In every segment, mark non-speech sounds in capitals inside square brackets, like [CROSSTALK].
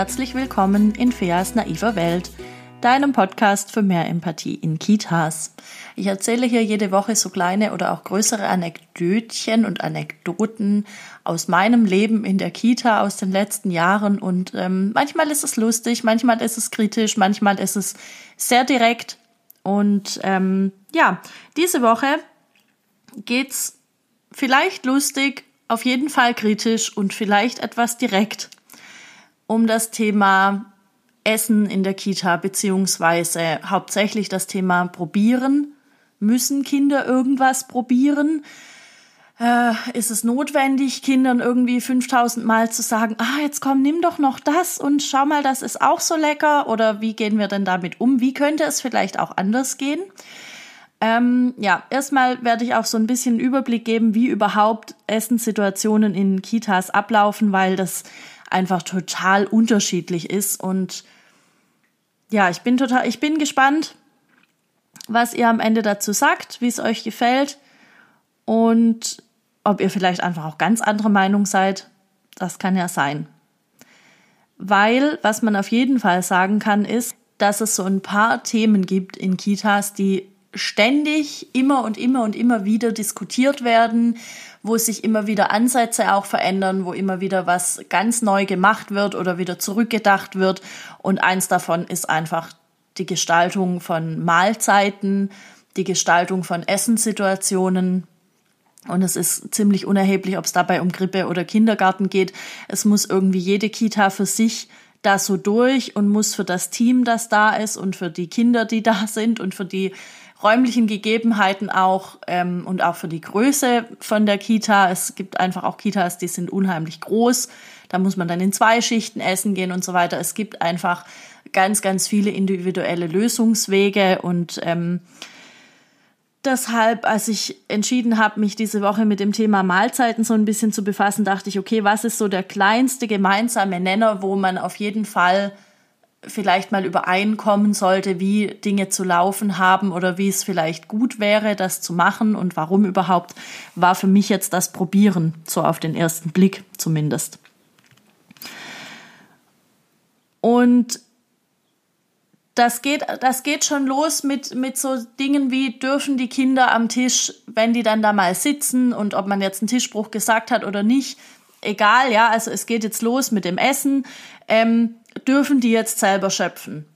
herzlich willkommen in Feas naiver Welt, deinem Podcast für mehr Empathie in Kitas. Ich erzähle hier jede Woche so kleine oder auch größere Anekdötchen und Anekdoten aus meinem Leben in der Kita aus den letzten Jahren und ähm, manchmal ist es lustig, manchmal ist es kritisch, manchmal ist es sehr direkt und ähm, ja, diese Woche geht's vielleicht lustig, auf jeden Fall kritisch und vielleicht etwas direkt um das Thema Essen in der Kita, beziehungsweise hauptsächlich das Thema Probieren. Müssen Kinder irgendwas probieren? Äh, ist es notwendig, Kindern irgendwie 5000 Mal zu sagen, ah, jetzt komm, nimm doch noch das und schau mal, das ist auch so lecker? Oder wie gehen wir denn damit um? Wie könnte es vielleicht auch anders gehen? Ähm, ja, erstmal werde ich auch so ein bisschen Überblick geben, wie überhaupt Essenssituationen in Kitas ablaufen, weil das einfach total unterschiedlich ist. Und ja, ich bin total, ich bin gespannt, was ihr am Ende dazu sagt, wie es euch gefällt und ob ihr vielleicht einfach auch ganz andere Meinung seid. Das kann ja sein. Weil, was man auf jeden Fall sagen kann, ist, dass es so ein paar Themen gibt in Kitas, die ständig immer und immer und immer wieder diskutiert werden, wo sich immer wieder Ansätze auch verändern, wo immer wieder was ganz neu gemacht wird oder wieder zurückgedacht wird. Und eins davon ist einfach die Gestaltung von Mahlzeiten, die Gestaltung von Essenssituationen. Und es ist ziemlich unerheblich, ob es dabei um Grippe oder Kindergarten geht. Es muss irgendwie jede Kita für sich da so durch und muss für das Team, das da ist und für die Kinder, die da [LAUGHS] sind und für die räumlichen Gegebenheiten auch ähm, und auch für die Größe von der Kita. Es gibt einfach auch Kitas, die sind unheimlich groß. Da muss man dann in zwei Schichten essen gehen und so weiter. Es gibt einfach ganz, ganz viele individuelle Lösungswege und ähm, deshalb, als ich entschieden habe, mich diese Woche mit dem Thema Mahlzeiten so ein bisschen zu befassen, dachte ich, okay, was ist so der kleinste gemeinsame Nenner, wo man auf jeden Fall vielleicht mal übereinkommen sollte, wie Dinge zu laufen haben oder wie es vielleicht gut wäre, das zu machen und warum überhaupt, war für mich jetzt das Probieren, so auf den ersten Blick zumindest. Und das geht, das geht schon los mit, mit so Dingen wie, dürfen die Kinder am Tisch, wenn die dann da mal sitzen und ob man jetzt einen Tischspruch gesagt hat oder nicht, egal, ja, also es geht jetzt los mit dem Essen. Ähm, dürfen die jetzt selber schöpfen?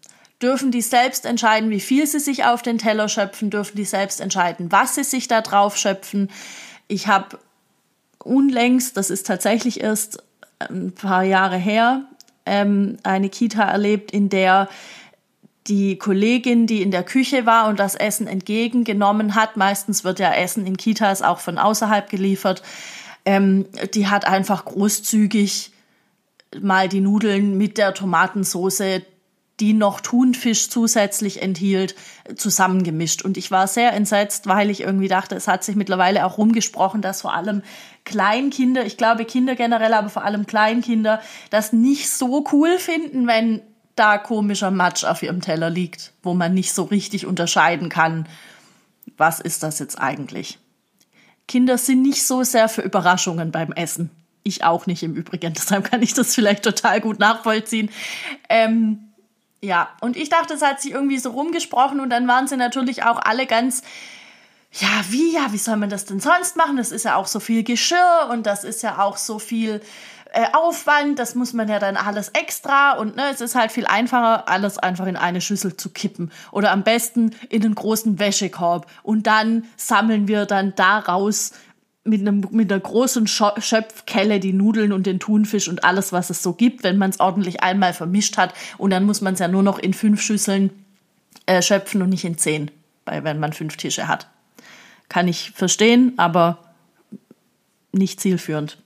Dürfen die selbst entscheiden, wie viel sie sich auf den Teller schöpfen? Dürfen die selbst entscheiden, was sie sich da drauf schöpfen? Ich habe unlängst, das ist tatsächlich erst ein paar Jahre her, ähm, eine Kita erlebt, in der die Kollegin, die in der Küche war und das Essen entgegengenommen hat, meistens wird ja Essen in Kitas auch von außerhalb geliefert, ähm, die hat einfach großzügig mal die Nudeln mit der Tomatensoße, die noch Thunfisch zusätzlich enthielt, zusammengemischt. Und ich war sehr entsetzt, weil ich irgendwie dachte, es hat sich mittlerweile auch rumgesprochen, dass vor allem Kleinkinder, ich glaube Kinder generell, aber vor allem Kleinkinder, das nicht so cool finden, wenn da komischer Matsch auf ihrem Teller liegt, wo man nicht so richtig unterscheiden kann, was ist das jetzt eigentlich. Kinder sind nicht so sehr für Überraschungen beim Essen. Ich auch nicht im Übrigen, [LAUGHS] deshalb kann ich das vielleicht total gut nachvollziehen. Ähm, ja, und ich dachte, es hat sich irgendwie so rumgesprochen und dann waren sie natürlich auch alle ganz, ja, wie, ja, wie soll man das denn sonst machen? Das ist ja auch so viel Geschirr und das ist ja auch so viel äh, Aufwand, das muss man ja dann alles extra und ne, es ist halt viel einfacher, alles einfach in eine Schüssel zu kippen oder am besten in einen großen Wäschekorb und dann sammeln wir dann daraus mit, einem, mit einer großen Schöpfkelle die Nudeln und den Thunfisch und alles, was es so gibt, wenn man es ordentlich einmal vermischt hat. Und dann muss man es ja nur noch in fünf Schüsseln äh, schöpfen und nicht in zehn, weil, wenn man fünf Tische hat. Kann ich verstehen, aber nicht zielführend.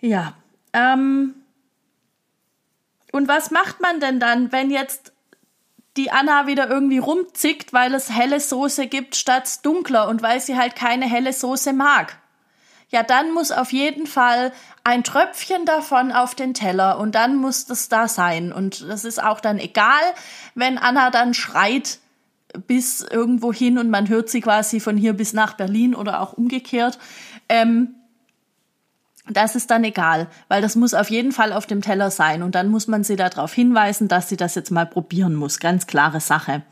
Ja. Ähm, und was macht man denn dann, wenn jetzt die Anna wieder irgendwie rumzickt, weil es helle Soße gibt statt dunkler und weil sie halt keine helle Soße mag. Ja, dann muss auf jeden Fall ein Tröpfchen davon auf den Teller und dann muss das da sein. Und das ist auch dann egal, wenn Anna dann schreit bis irgendwo hin und man hört sie quasi von hier bis nach Berlin oder auch umgekehrt. Ähm, das ist dann egal, weil das muss auf jeden Fall auf dem Teller sein und dann muss man sie darauf hinweisen, dass sie das jetzt mal probieren muss. Ganz klare Sache.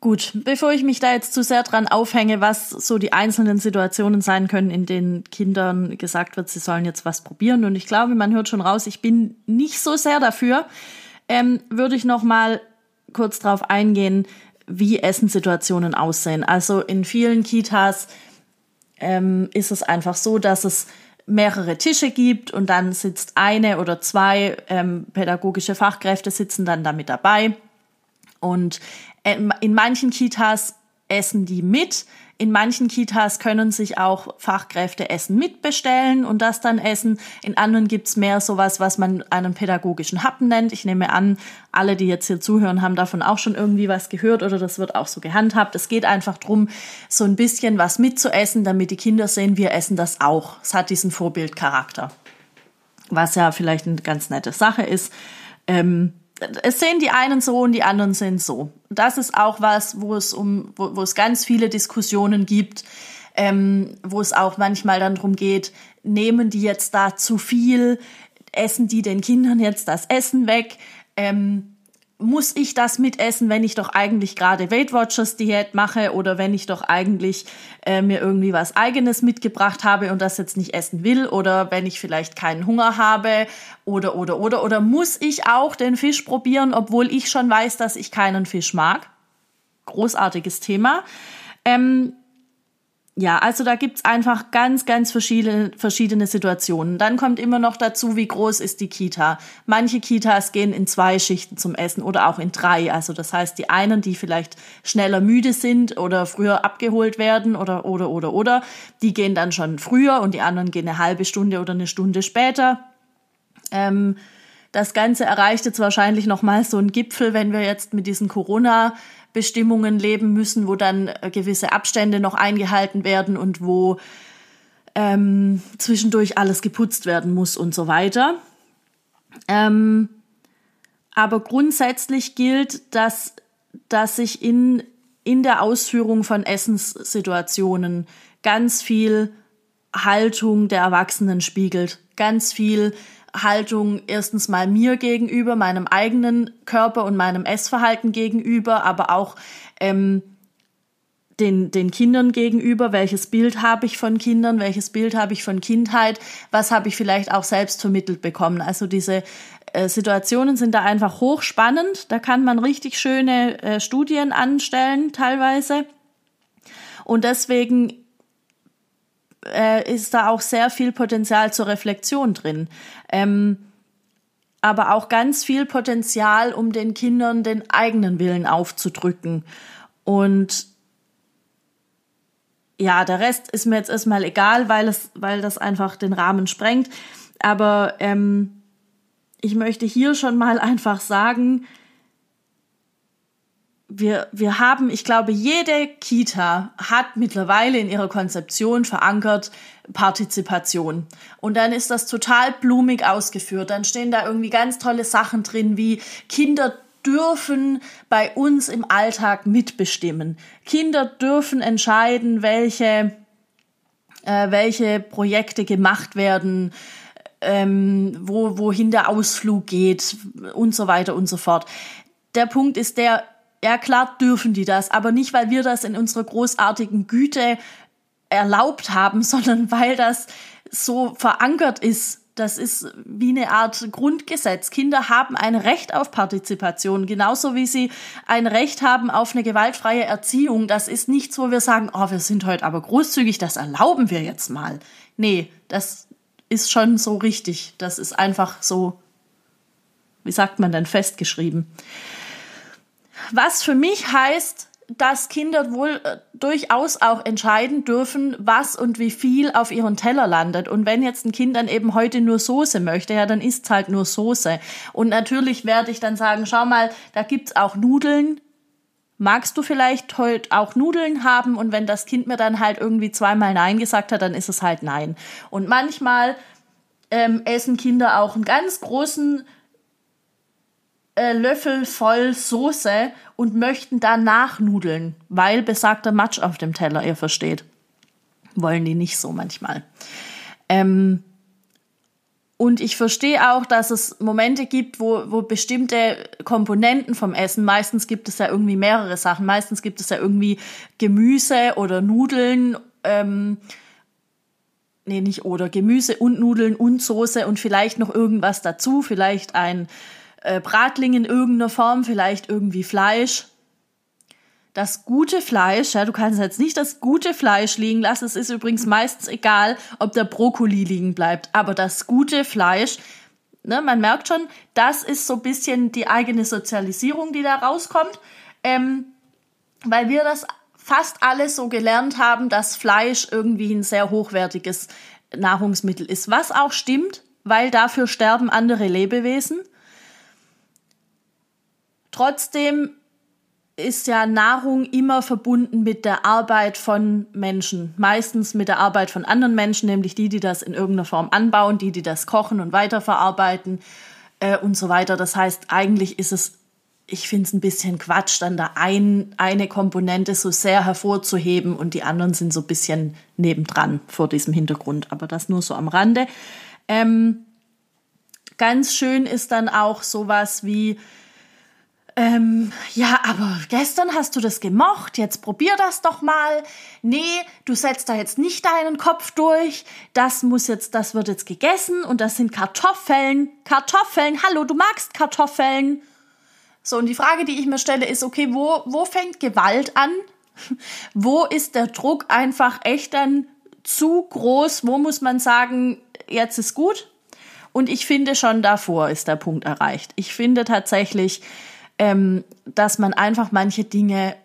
Gut, bevor ich mich da jetzt zu sehr dran aufhänge, was so die einzelnen Situationen sein können, in denen Kindern gesagt wird, sie sollen jetzt was probieren und ich glaube, man hört schon raus, ich bin nicht so sehr dafür, ähm, würde ich noch mal kurz darauf eingehen, wie Essenssituationen aussehen. Also in vielen Kitas ähm, ist es einfach so, dass es mehrere Tische gibt und dann sitzt eine oder zwei ähm, pädagogische Fachkräfte sitzen dann damit dabei. Und ähm, in manchen Kitas essen die mit. In manchen Kitas können sich auch Fachkräfte Essen mitbestellen und das dann essen. In anderen gibt's mehr sowas, was man einen pädagogischen Happen nennt. Ich nehme an, alle, die jetzt hier zuhören, haben davon auch schon irgendwie was gehört oder das wird auch so gehandhabt. Es geht einfach drum, so ein bisschen was mitzuessen, damit die Kinder sehen, wir essen das auch. Es hat diesen Vorbildcharakter. Was ja vielleicht eine ganz nette Sache ist. Ähm, es sehen die einen so und die anderen sehen so. Das ist auch was, wo es um, wo, wo es ganz viele Diskussionen gibt, ähm, wo es auch manchmal dann darum geht, nehmen die jetzt da zu viel, essen die den Kindern jetzt das Essen weg? Ähm, muss ich das mitessen, wenn ich doch eigentlich gerade Weight Watchers Diät mache oder wenn ich doch eigentlich äh, mir irgendwie was eigenes mitgebracht habe und das jetzt nicht essen will oder wenn ich vielleicht keinen Hunger habe oder oder oder oder muss ich auch den Fisch probieren, obwohl ich schon weiß, dass ich keinen Fisch mag? Großartiges Thema. Ähm, ja, also da gibt's einfach ganz, ganz verschiedene, verschiedene Situationen. Dann kommt immer noch dazu, wie groß ist die Kita. Manche Kitas gehen in zwei Schichten zum Essen oder auch in drei. Also das heißt, die einen, die vielleicht schneller müde sind oder früher abgeholt werden oder, oder, oder, oder, die gehen dann schon früher und die anderen gehen eine halbe Stunde oder eine Stunde später. Ähm, das Ganze erreicht jetzt wahrscheinlich noch mal so einen Gipfel, wenn wir jetzt mit diesen Corona Bestimmungen leben müssen, wo dann äh, gewisse Abstände noch eingehalten werden und wo ähm, zwischendurch alles geputzt werden muss und so weiter. Ähm, aber grundsätzlich gilt, dass, dass sich in, in der Ausführung von Essenssituationen ganz viel Haltung der Erwachsenen spiegelt, ganz viel Haltung erstens mal mir gegenüber, meinem eigenen Körper und meinem Essverhalten gegenüber, aber auch ähm, den, den Kindern gegenüber, welches Bild habe ich von Kindern, welches Bild habe ich von Kindheit, was habe ich vielleicht auch selbst vermittelt bekommen. Also diese äh, Situationen sind da einfach hochspannend, da kann man richtig schöne äh, Studien anstellen teilweise. Und deswegen äh, ist da auch sehr viel Potenzial zur Reflexion drin. Ähm, aber auch ganz viel Potenzial, um den Kindern den eigenen Willen aufzudrücken. Und ja, der Rest ist mir jetzt erstmal egal, weil es, weil das einfach den Rahmen sprengt. Aber ähm, ich möchte hier schon mal [LAUGHS] einfach sagen, wir, wir haben, ich glaube, jede Kita hat mittlerweile in ihrer Konzeption verankert Partizipation. Und dann ist das total blumig ausgeführt. Dann stehen da irgendwie ganz tolle Sachen drin, wie Kinder dürfen bei uns im Alltag mitbestimmen. Kinder dürfen entscheiden, welche, äh, welche Projekte gemacht werden, ähm, wo, wohin der Ausflug geht und so weiter und so fort. Der Punkt ist der, ja, klar dürfen die das, aber nicht, weil wir das in unserer großartigen Güte erlaubt haben, [LAUGHS] sondern weil das so verankert ist. Das ist wie eine Art Grundgesetz. Kinder haben ein Recht auf Partizipation, genauso wie sie ein Recht haben auf eine gewaltfreie Erziehung. Das ist nichts, wo wir sagen, oh, wir sind heute aber großzügig, das erlauben wir jetzt mal. Nee, das ist schon so richtig. Das ist einfach so, wie sagt man denn, festgeschrieben. Was für mich heißt, dass Kinder wohl äh, durchaus auch entscheiden dürfen, was und wie viel auf ihren Teller landet. Und wenn jetzt ein Kind dann eben heute nur Soße möchte, ja, dann isst halt nur Soße. Und natürlich werde ich dann sagen, schau mal, da gibt's auch Nudeln. Magst du vielleicht heute auch Nudeln haben? Und wenn das Kind mir dann halt irgendwie zweimal Nein gesagt hat, dann ist es halt Nein. Und manchmal ähm, essen Kinder auch einen ganz großen äh, Löffel voll Soße und möchten danach Nudeln, weil besagter Matsch auf dem Teller, ihr versteht. Wollen die nicht so manchmal. Ähm, Und ich verstehe auch, dass es Momente gibt, wo, wo bestimmte Komponenten vom Essen, meistens gibt es ja irgendwie mehrere Sachen, meistens gibt es ja irgendwie Gemüse oder Nudeln, ähm, nee, nicht oder, Gemüse und Nudeln und Soße und vielleicht noch irgendwas dazu, vielleicht ein äh, Bratling in irgendeiner Form, vielleicht irgendwie Fleisch das gute Fleisch, ja, du kannst jetzt nicht das gute Fleisch liegen lassen. Es ist übrigens meistens egal, ob der Brokkoli liegen bleibt. Aber das gute Fleisch, ne, man merkt schon, das ist so ein bisschen die eigene Sozialisierung, die da rauskommt. Ähm, weil wir das fast alle so gelernt haben, dass Fleisch irgendwie ein sehr hochwertiges Nahrungsmittel ist. Was auch stimmt, weil dafür sterben andere Lebewesen. Trotzdem ist ja Nahrung immer verbunden mit der Arbeit von Menschen. Meistens mit der Arbeit von anderen Menschen, nämlich die, die das in irgendeiner Form anbauen, die, die das kochen und weiterverarbeiten äh, und so weiter. Das heißt, eigentlich ist es, ich finde es ein bisschen Quatsch, dann da ein, eine Komponente so sehr hervorzuheben und die anderen sind so ein bisschen nebendran vor diesem Hintergrund. Aber das nur so am Rande. Ähm, ganz schön ist dann auch sowas wie, ähm, ja, aber gestern hast du das gemocht, jetzt probier das doch mal. Nee, du setzt da jetzt nicht deinen Kopf durch. Das muss jetzt, das wird jetzt gegessen und das sind Kartoffeln. Kartoffeln, hallo, du magst Kartoffeln. So, und die Frage, die ich mir stelle, ist, okay, wo, wo fängt Gewalt an? [LAUGHS] wo ist der Druck einfach echt dann zu groß? Wo muss man sagen, jetzt ist gut? Und ich finde schon davor ist der Punkt erreicht. Ich finde tatsächlich, ähm, dass man einfach manche Dinge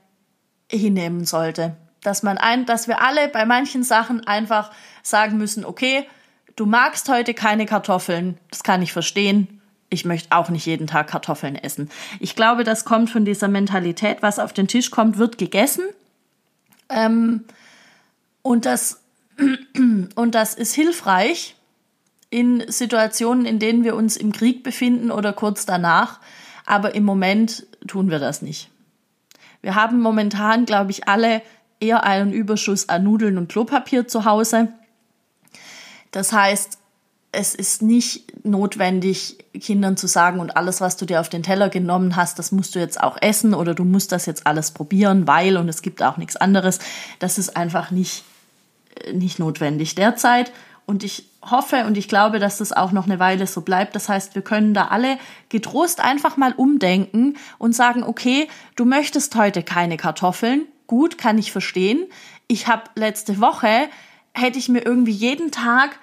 hinnehmen sollte. Dass man ein, dass wir alle bei manchen Sachen einfach sagen müssen, okay, du magst heute keine Kartoffeln, das kann ich verstehen. Ich möchte auch nicht jeden Tag Kartoffeln essen. Ich glaube, das kommt von dieser Mentalität, was auf den Tisch kommt, wird gegessen. Ähm, und das, [CLEARS THROAT] und das ist hilfreich in Situationen, in denen wir uns im Krieg befinden oder kurz danach, aber im Moment tun wir das nicht. Wir haben momentan, glaube ich, alle eher einen Überschuss an Nudeln und Klopapier zu Hause. Das heißt, es ist nicht notwendig, Kindern zu sagen, und alles, was du dir auf den Teller genommen hast, das musst du jetzt auch essen oder du musst das jetzt alles probieren, weil und es gibt auch nichts anderes. Das ist einfach nicht, äh, nicht notwendig derzeit. Und ich hoffe und ich glaube, dass das auch noch eine Weile so bleibt. Das heißt, wir können da alle getrost einfach mal umdenken und sagen, okay, du möchtest heute keine Kartoffeln. Gut, kann ich verstehen. Ich habe letzte Woche, hätte ich mir irgendwie jeden Tag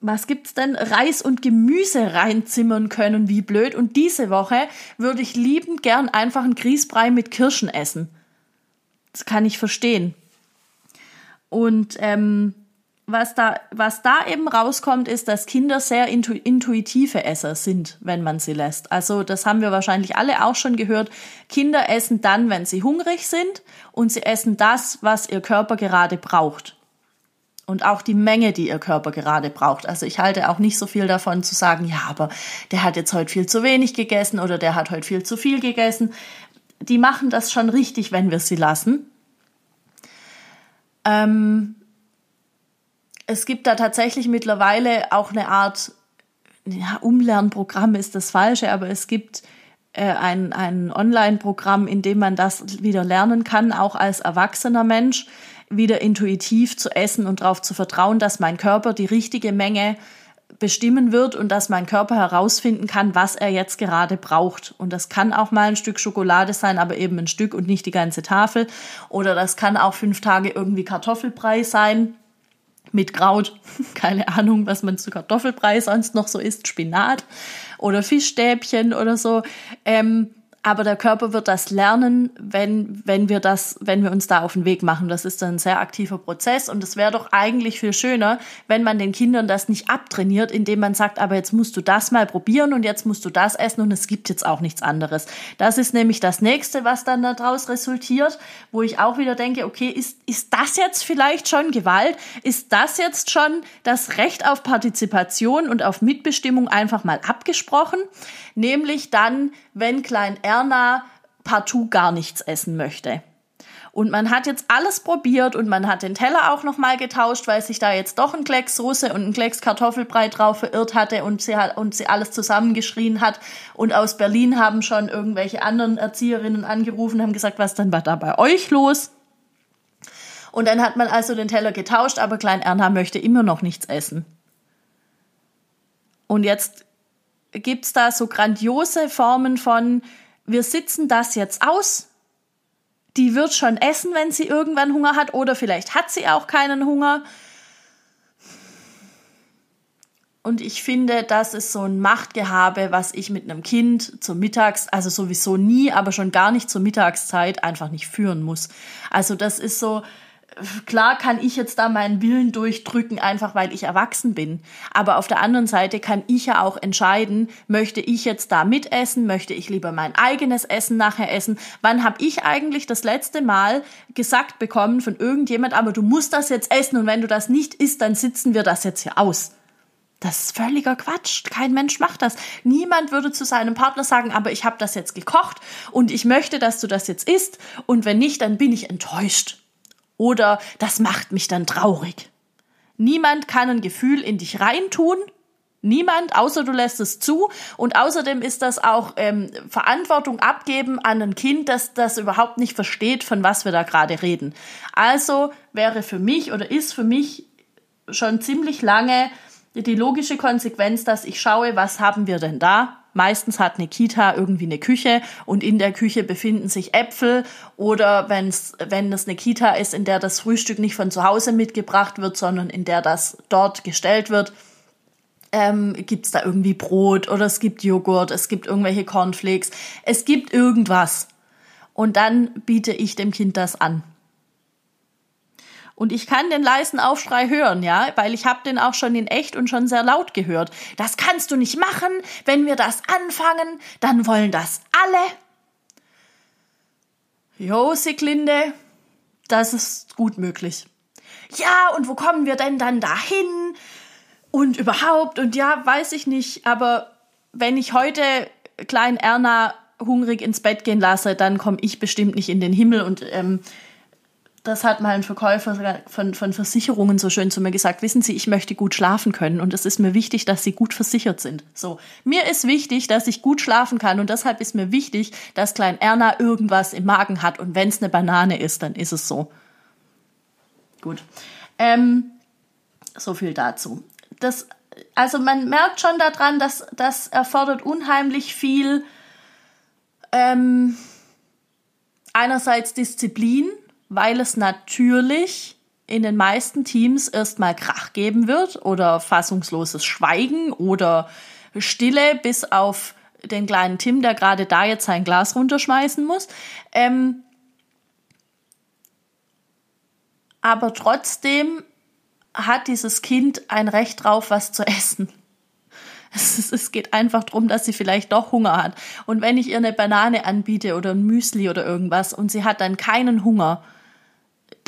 was gibt's denn? Reis und Gemüse reinzimmern können, wie blöd. Und diese Woche würde ich liebend gern einfach einen Grießbrei mit Kirschen essen. Das kann ich verstehen. Und ähm, was da, was da eben rauskommt, ist, dass Kinder sehr intu intuitive Esser sind, wenn man sie lässt. Also das haben wir wahrscheinlich alle auch schon gehört. Kinder essen dann, wenn sie hungrig sind und sie essen das, was ihr Körper gerade braucht. Und auch die Menge, die ihr Körper gerade braucht. Also ich halte auch nicht so viel davon zu sagen, ja, aber der hat jetzt heute viel zu wenig gegessen oder der hat heute viel zu viel gegessen. Die machen das schon richtig, wenn wir sie lassen. Ähm, es gibt da tatsächlich mittlerweile auch eine Art ja, Umlernprogramm ist das falsche, aber es gibt äh, ein, ein Online-Programm, in dem man das wieder lernen kann, auch als erwachsener Mensch, wieder intuitiv zu essen und darauf zu vertrauen, dass mein Körper die richtige Menge bestimmen wird und dass mein Körper herausfinden kann, was er jetzt gerade braucht. Und das kann auch mal ein Stück Schokolade sein, aber eben ein Stück und nicht die ganze Tafel. Oder das kann auch fünf Tage irgendwie Kartoffelbrei sein mit Kraut, [LAUGHS] keine Ahnung, was man zu Kartoffelbrei sonst noch so isst, Spinat oder Fischstäbchen oder so. Ähm, aber der Körper wird das lernen, wenn, wenn wir das, wenn wir uns da auf den Weg machen. Das ist dann ein sehr aktiver Prozess und es wäre doch eigentlich viel schöner, wenn man den Kindern das nicht abtrainiert, indem man sagt, aber jetzt musst du das mal probieren und jetzt musst du das essen und es gibt jetzt auch nichts anderes. Das ist nämlich das nächste, was dann daraus resultiert, wo ich auch wieder denke, okay, ist, ist das jetzt vielleicht schon Gewalt? Ist das jetzt schon das Recht auf Partizipation und auf Mitbestimmung einfach mal abgesprochen? Nämlich dann, wenn Klein Erna partout gar nichts essen möchte. Und man hat jetzt alles probiert und man hat den Teller auch nochmal getauscht, weil sich da jetzt doch ein Klecks Russe und ein Klecks Kartoffelbrei drauf verirrt hatte und sie hat, und sie alles zusammengeschrien hat. Und aus Berlin haben schon irgendwelche anderen Erzieherinnen angerufen, haben gesagt, was denn war da bei euch los? Und dann hat man also den Teller getauscht, aber Klein Erna möchte immer noch nichts essen. Und jetzt gibt's da so grandiose Formen von, wir sitzen das jetzt aus, die wird schon essen, wenn sie irgendwann Hunger hat oder vielleicht hat sie auch keinen Hunger. Und ich finde, das ist so ein Machtgehabe, was ich mit einem Kind zur Mittags, also sowieso nie, aber schon gar nicht zur Mittagszeit einfach nicht führen muss. Also das ist so, klar kann ich jetzt da meinen Willen durchdrücken, einfach weil ich erwachsen bin. Aber auf der anderen Seite kann ich ja auch entscheiden, möchte ich jetzt da mitessen, möchte ich lieber mein eigenes Essen nachher essen. Wann habe ich eigentlich das letzte Mal gesagt bekommen von irgendjemand, aber du musst das jetzt essen und wenn du das nicht isst, dann sitzen wir das jetzt hier aus. Das ist völliger Quatsch. Kein Mensch macht das. Niemand würde zu seinem Partner sagen, aber ich habe das jetzt gekocht und ich möchte, dass du das jetzt isst und wenn nicht, dann bin ich enttäuscht. Oder das macht mich dann traurig. Niemand kann ein Gefühl in dich reintun. Niemand, außer du lässt es zu. Und außerdem ist das auch ähm, Verantwortung abgeben an ein Kind, das das überhaupt nicht versteht, von was wir da gerade reden. Also wäre für mich oder ist für mich schon ziemlich lange die logische Konsequenz, dass ich schaue, was haben wir denn da? Meistens hat eine Kita irgendwie eine Küche und in der Küche befinden sich Äpfel oder wenn's, wenn es eine Kita ist, in der das Frühstück nicht von zu Hause mitgebracht wird, sondern in der das dort gestellt wird, ähm, gibt es da irgendwie Brot oder es gibt Joghurt, es gibt irgendwelche Cornflakes, es gibt irgendwas. Und dann biete ich dem Kind das an. Und ich kann den leisen Aufschrei hören, ja, weil ich habe den auch schon in echt und schon sehr laut gehört. Das kannst du nicht machen. Wenn wir das anfangen, dann wollen das alle. Jo, Siglinde, das ist gut möglich. Ja, und wo kommen wir denn dann dahin? Und überhaupt, und ja, weiß ich nicht, aber wenn ich heute Klein Erna hungrig ins Bett gehen lasse, dann komme ich bestimmt nicht in den Himmel und ähm, das hat mal ein Verkäufer von, von Versicherungen so schön zu mir gesagt, wissen Sie, ich möchte gut schlafen können und es ist mir wichtig, dass Sie gut versichert sind. So, mir ist wichtig, dass ich gut schlafen kann und deshalb ist mir wichtig, dass Klein Erna irgendwas im Magen hat und wenn es eine Banane ist, dann ist es so. Gut. Ähm, so viel dazu. Das, also man merkt schon daran, dass das erfordert unheimlich viel ähm, einerseits Disziplin, weil es natürlich in den meisten Teams erstmal Krach geben wird oder fassungsloses Schweigen oder Stille bis auf den kleinen Tim, der gerade da jetzt sein Glas runterschmeißen muss. Ähm, aber trotzdem hat dieses Kind ein Recht drauf, was zu essen. [LAUGHS] Es, geht einfach darum, dass sie vielleicht doch Hunger hat. Und wenn ich ihr eine Banane anbiete oder ein Müsli oder irgendwas und sie hat dann keinen Hunger,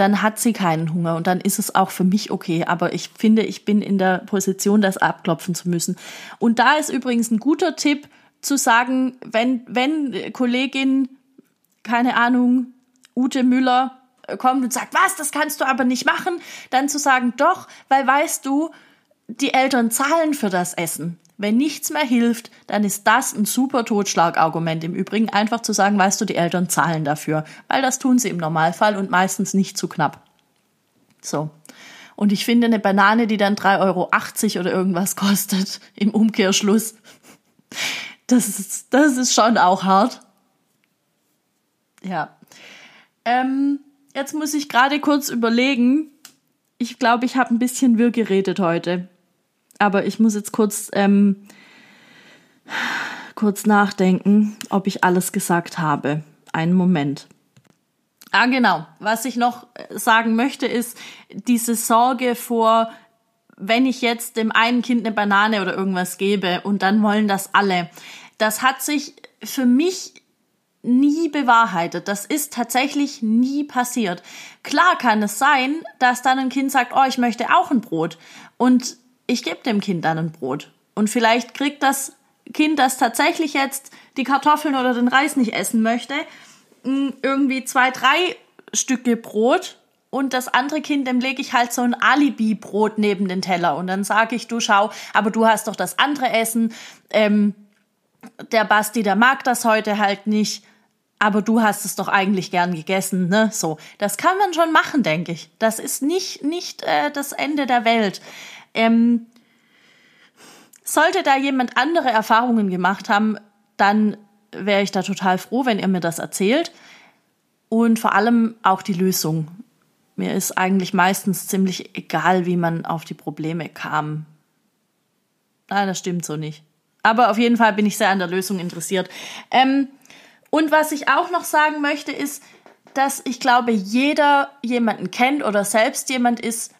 dann hat sie keinen Hunger und dann ist es auch für mich okay. Aber ich finde, ich bin in der Position, das abklopfen zu müssen. Und da ist übrigens ein guter Tipp zu sagen, wenn, wenn Kollegin, keine Ahnung, Ute Müller äh, kommt und sagt, was, das kannst du aber nicht machen, dann zu sagen, doch, weil weißt du, die Eltern zahlen für das Essen. Wenn nichts mehr hilft, dann ist das ein super Totschlagargument. Im Übrigen einfach zu sagen, weißt du, die Eltern zahlen dafür, weil das tun sie im Normalfall und meistens nicht zu knapp. So. Und ich finde eine Banane, die dann 3,80 Euro oder irgendwas kostet, [LAUGHS] im Umkehrschluss, das ist, das ist schon auch hart. Ja. Ähm, jetzt muss ich gerade kurz überlegen. Ich glaube, ich habe ein bisschen wirr geredet heute aber ich muss jetzt kurz, ähm, kurz nachdenken, ob ich alles gesagt habe. Einen Moment. Ah, genau. Was ich noch äh, sagen möchte, ist diese Sorge vor, wenn ich jetzt dem einen Kind eine Banane oder irgendwas gebe und dann wollen das alle. Das hat sich für mich nie bewahrheitet. Das ist tatsächlich nie passiert. Klar kann es sein, dass dann ein Kind sagt, oh, ich möchte auch ein Brot. Und ich gebe dem Kind dann ein Brot. Und vielleicht kriegt das Kind, das tatsächlich jetzt die Kartoffeln oder den Reis nicht essen möchte, irgendwie zwei, drei Stücke Brot und das andere Kind, dem lege ich halt so ein Alibi-Brot neben den Teller und dann sage ich, du schau, aber du hast doch das andere Essen. Ähm, der Basti, der mag das heute halt nicht, aber du hast es doch eigentlich gern gegessen, ne? So, das kann man schon machen, denke ich. Das ist nicht nicht äh, das Ende der Welt. Ähm, sollte da jemand andere Erfahrungen gemacht haben, dann wäre ich da total froh, wenn ihr mir das erzählt. Und vor allem auch die Lösung. Mir ist eigentlich meistens ziemlich egal, wie man auf die Probleme kam. Nein, das stimmt so nicht. Aber auf jeden Fall bin ich sehr an der Lösung interessiert. Ähm, und was ich auch noch sagen möchte, ist, dass ich glaube, jeder jemanden kennt oder selbst jemand ist,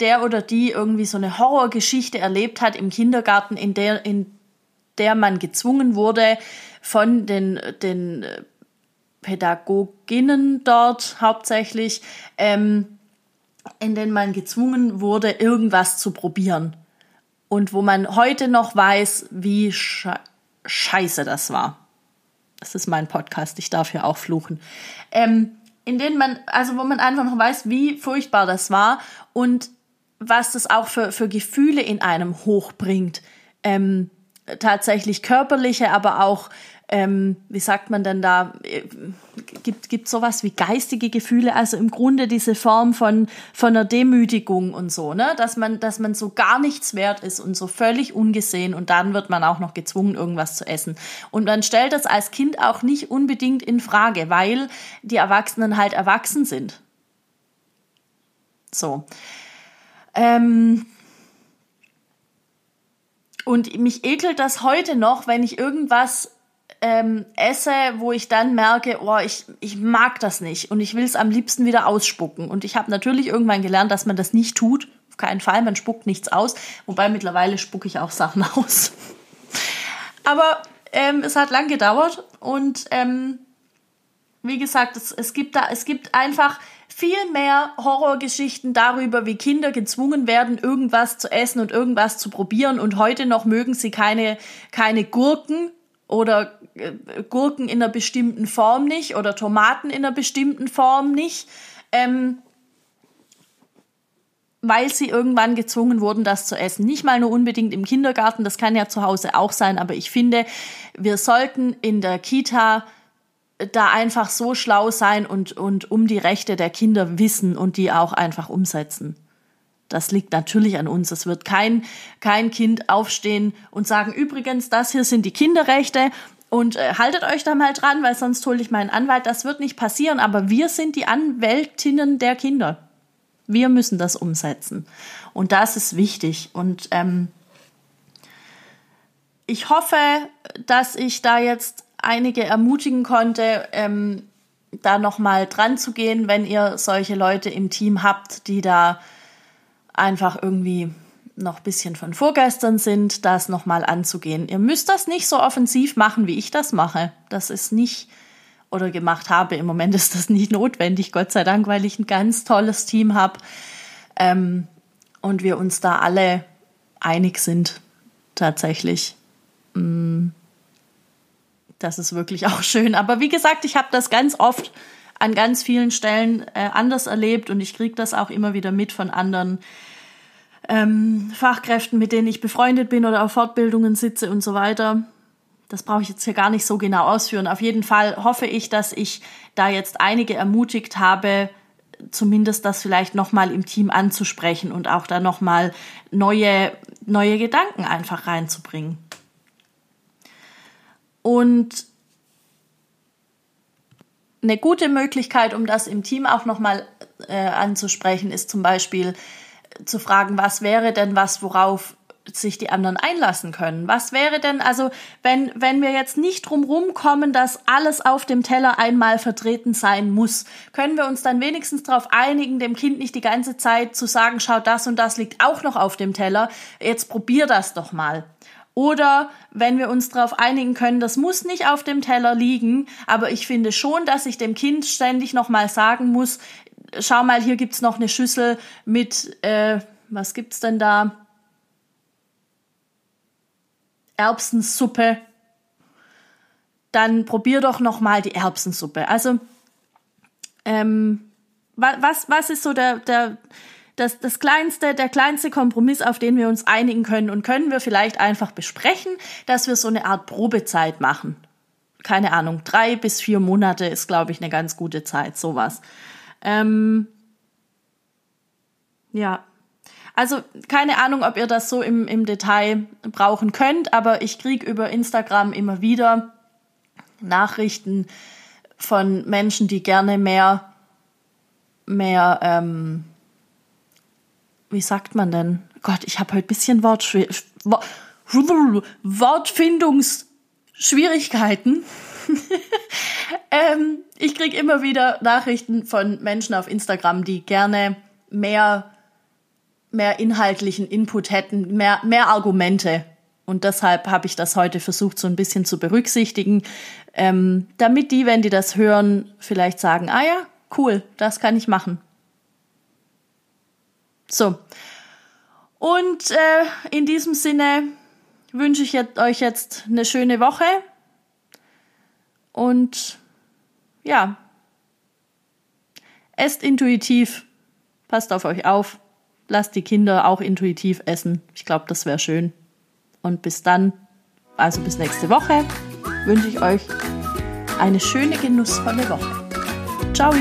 der oder die irgendwie so eine Horrorgeschichte erlebt hat im Kindergarten, in der, in der man gezwungen wurde, von den, den Pädagoginnen dort hauptsächlich, ähm, in denen man gezwungen wurde, irgendwas zu probieren. Und wo man heute noch weiß, wie sche scheiße das war. Das ist mein Podcast, ich darf hier auch fluchen. Ähm, in denen man, also wo man einfach noch weiß, wie furchtbar das war und was das auch für, für Gefühle in einem hochbringt. Ähm, tatsächlich körperliche, aber auch ähm, wie sagt man denn da, äh, gibt, gibt sowas wie geistige Gefühle, also im Grunde diese Form von, von einer Demütigung und so, ne, dass man, dass man so gar nichts wert ist und so völlig ungesehen und dann wird man auch noch gezwungen, irgendwas zu essen. Und man stellt das als Kind auch nicht unbedingt in Frage, weil die Erwachsenen halt erwachsen sind. So. Ähm, und mich ekelt das heute noch, wenn ich irgendwas ähm, esse, wo ich dann merke, oh, ich, ich mag das nicht und ich will es am liebsten wieder ausspucken. Und ich habe natürlich irgendwann gelernt, dass man das nicht tut. Auf keinen Fall, man spuckt nichts aus. Wobei mittlerweile spucke ich auch Sachen [LAUGHS] aus. Aber ähm, es hat lang gedauert und ähm, wie gesagt, es, es, gibt da, es gibt einfach viel mehr Horrorgeschichten darüber, wie Kinder gezwungen werden, irgendwas zu essen und irgendwas zu probieren. Und heute noch mögen sie keine, keine Gurken oder äh, Gurken in einer bestimmten Form nicht oder Tomaten in einer bestimmten Form nicht, ähm, weil sie irgendwann gezwungen wurden, das zu essen. Nicht mal nur unbedingt im Kindergarten, das kann ja zu Hause auch sein, aber ich finde, wir sollten in der Kita da einfach so schlau sein und, und um die Rechte der Kinder wissen und die auch einfach umsetzen. Das liegt natürlich an uns. Es wird kein, kein Kind aufstehen und sagen, übrigens, das hier sind die Kinderrechte und äh, haltet euch da mal dran, weil sonst hole ich meinen Anwalt. Das wird nicht passieren, aber wir sind die Anwältinnen der Kinder. Wir müssen das umsetzen. Und das ist wichtig. Und ähm, ich hoffe, dass ich da jetzt einige ermutigen konnte, ähm, da nochmal dran zu gehen, wenn ihr solche Leute im Team habt, die da einfach irgendwie noch ein bisschen von vorgestern sind, das nochmal anzugehen. Ihr müsst das nicht so offensiv machen, wie ich das mache. Das ist nicht oder gemacht habe. Im Moment ist das nicht notwendig, Gott sei Dank, weil ich ein ganz tolles Team habe ähm, und wir uns da alle einig sind, tatsächlich. Mm, das ist wirklich auch schön. Aber wie gesagt, ich habe das ganz oft an ganz vielen Stellen äh, anders erlebt und ich kriege das auch immer wieder mit von anderen ähm, Fachkräften, mit denen ich befreundet bin oder auf Fortbildungen sitze und so weiter. Das brauche ich jetzt hier gar nicht so genau ausführen. Auf jeden Fall hoffe ich, dass ich da jetzt einige ermutigt habe, zumindest das vielleicht nochmal im Team anzusprechen und auch da nochmal neue, neue Gedanken einfach reinzubringen. Und eine gute Möglichkeit, um das im Team auch nochmal äh, anzusprechen, ist zum Beispiel zu fragen, was wäre denn was, worauf sich die anderen einlassen können. Was wäre denn, also wenn, wenn wir jetzt nicht drumrum kommen, dass alles auf dem Teller einmal vertreten sein muss, können wir uns dann wenigstens darauf einigen, dem Kind nicht die ganze Zeit zu sagen, schau, das und das liegt auch noch auf dem Teller, jetzt probier das doch mal. Oder wenn wir uns darauf einigen können, das muss nicht auf dem Teller liegen, aber ich finde schon, dass ich dem Kind ständig nochmal sagen muss, schau mal, hier gibt's noch eine Schüssel mit, äh, was gibt's denn da? Erbsensuppe. Dann probier doch nochmal die Erbsensuppe. Also, ähm, was, was ist so der, der, das, das kleinste, der kleinste Kompromiss, auf den wir uns einigen können und können wir vielleicht einfach besprechen, dass wir so eine Art Probezeit machen. Keine Ahnung, drei bis vier Monate ist, glaube ich, eine ganz gute Zeit, sowas. Ähm, ja. Also keine Ahnung, ob ihr das so im, im Detail brauchen könnt, aber ich kriege über Instagram immer wieder Nachrichten von Menschen, die gerne mehr, mehr, ähm, wie sagt man denn? Gott, ich habe heute ein bisschen Wortschw Wortfindungsschwierigkeiten. [LAUGHS] ähm, ich kriege immer wieder Nachrichten von Menschen auf Instagram, die gerne mehr, mehr inhaltlichen Input hätten, mehr, mehr Argumente. Und deshalb habe ich das heute versucht, so ein bisschen zu berücksichtigen, ähm, damit die, wenn die das hören, vielleicht sagen, ah ja, cool, das kann ich machen. So. Und äh, in diesem Sinne wünsche ich euch jetzt eine schöne Woche. Und ja, esst intuitiv, passt auf euch auf, lasst die Kinder auch intuitiv essen. Ich glaube, das wäre schön. Und bis dann, also bis nächste Woche, wünsche ich euch eine schöne, genussvolle Woche. Ciao!